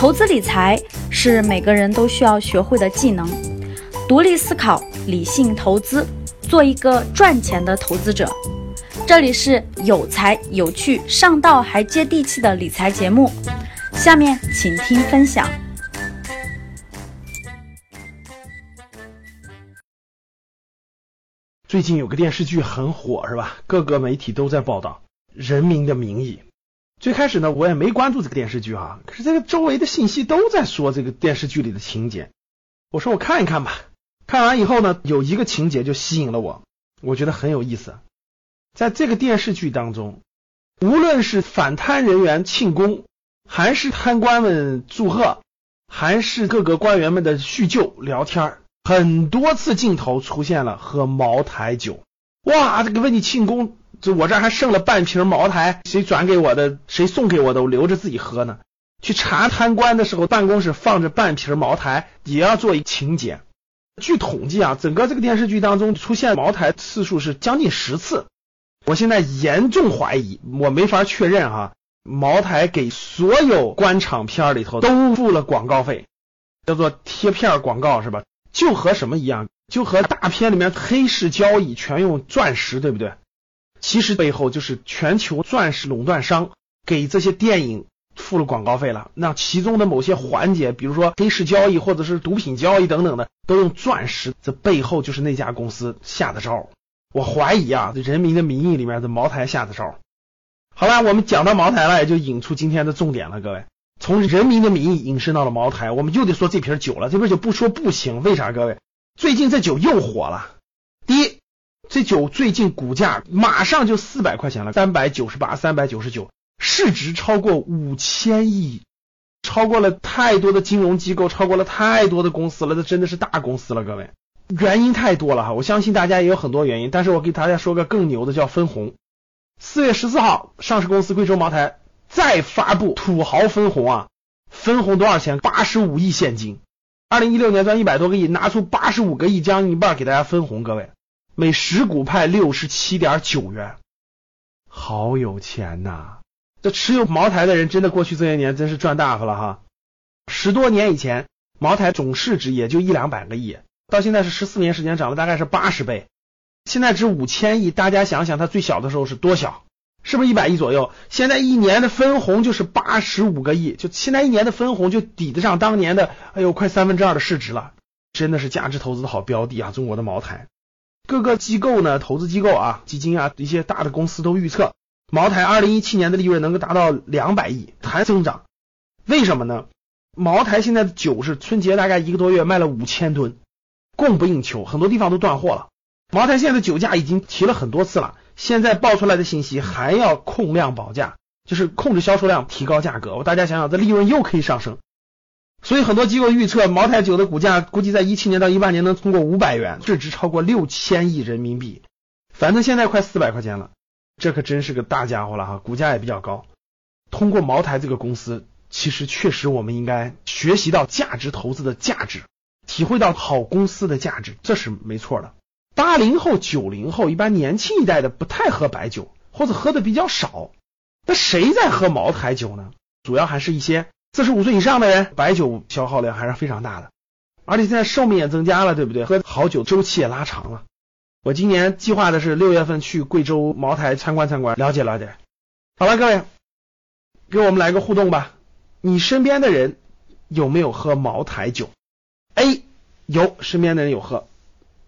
投资理财是每个人都需要学会的技能，独立思考，理性投资，做一个赚钱的投资者。这里是有才有趣、上道还接地气的理财节目，下面请听分享。最近有个电视剧很火，是吧？各个媒体都在报道《人民的名义》。最开始呢，我也没关注这个电视剧哈，可是这个周围的信息都在说这个电视剧里的情节。我说我看一看吧。看完以后呢，有一个情节就吸引了我，我觉得很有意思。在这个电视剧当中，无论是反贪人员庆功，还是贪官们祝贺，还是各个官员们的叙旧聊天儿很多次镜头出现了喝茅台酒，哇，这个为你庆功，就我这还剩了半瓶茅台，谁转给我的，谁送给我的，我留着自己喝呢。去查贪官的时候，办公室放着半瓶茅台，也要做一情节。据统计啊，整个这个电视剧当中出现茅台次数是将近十次。我现在严重怀疑，我没法确认哈，茅台给所有官场片里头都付了广告费，叫做贴片广告是吧？就和什么一样？就和大片里面黑市交易全用钻石，对不对？其实背后就是全球钻石垄断商给这些电影付了广告费了。那其中的某些环节，比如说黑市交易或者是毒品交易等等的，都用钻石，这背后就是那家公司下的招。我怀疑啊，这《人民的名义》里面的茅台下的招。好了，我们讲到茅台了，也就引出今天的重点了，各位。从人民的名义引申到了茅台，我们又得说这瓶酒了。这瓶酒不说不行，为啥？各位，最近这酒又火了。第一，这酒最近股价马上就四百块钱了，三百九十八、三百九十九，市值超过五千亿，超过了太多的金融机构，超过了太多的公司了，这真的是大公司了，各位。原因太多了哈，我相信大家也有很多原因，但是我给大家说个更牛的，叫分红。四月十四号，上市公司贵州茅台。再发布土豪分红啊！分红多少钱？八十五亿现金。二零一六年赚一百多个亿，拿出八十五个亿，将近一半给大家分红。各位，每十股派六十七点九元，好有钱呐！这持有茅台的人，真的过去这些年真是赚大发了哈。十多年以前，茅台总市值也就一两百个亿，到现在是十四年时间涨了大概是八十倍，现在值五千亿。大家想想，它最小的时候是多小？是不是一百亿左右？现在一年的分红就是八十五个亿，就现在一年的分红就抵得上当年的，哎呦，快三分之二的市值了，真的是价值投资的好标的啊！中国的茅台，各个机构呢，投资机构啊，基金啊，一些大的公司都预测，茅台二零一七年的利润能够达到两百亿，还增长。为什么呢？茅台现在的酒是春节大概一个多月卖了五千吨，供不应求，很多地方都断货了。茅台现在的酒价已经提了很多次了。现在爆出来的信息还要控量保价，就是控制销售量，提高价格。我大家想想，这利润又可以上升。所以很多机构预测，茅台酒的股价估计在一七年到一八年能通过五百元，市值超过六千亿人民币。反正现在快四百块钱了，这可真是个大家伙了哈，股价也比较高。通过茅台这个公司，其实确实我们应该学习到价值投资的价值，体会到好公司的价值，这是没错的。八零后、九零后一般年轻一代的不太喝白酒，或者喝的比较少。那谁在喝茅台酒呢？主要还是一些四十五岁以上的人，白酒消耗量还是非常大的。而且现在寿命也增加了，对不对？喝好酒周期也拉长了。我今年计划的是六月份去贵州茅台参观参观，了解了解。好了，各位，给我们来个互动吧。你身边的人有没有喝茅台酒？A 有，身边的人有喝。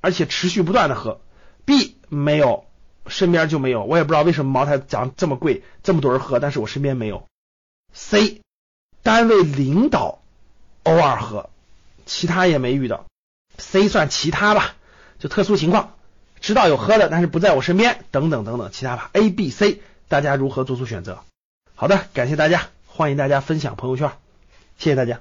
而且持续不断的喝，B 没有，身边就没有，我也不知道为什么茅台涨这么贵，这么多人喝，但是我身边没有。C 单位领导偶尔喝，其他也没遇到。C 算其他吧，就特殊情况，知道有喝的，但是不在我身边，等等等等，其他吧。A、B、C，大家如何做出选择？好的，感谢大家，欢迎大家分享朋友圈，谢谢大家。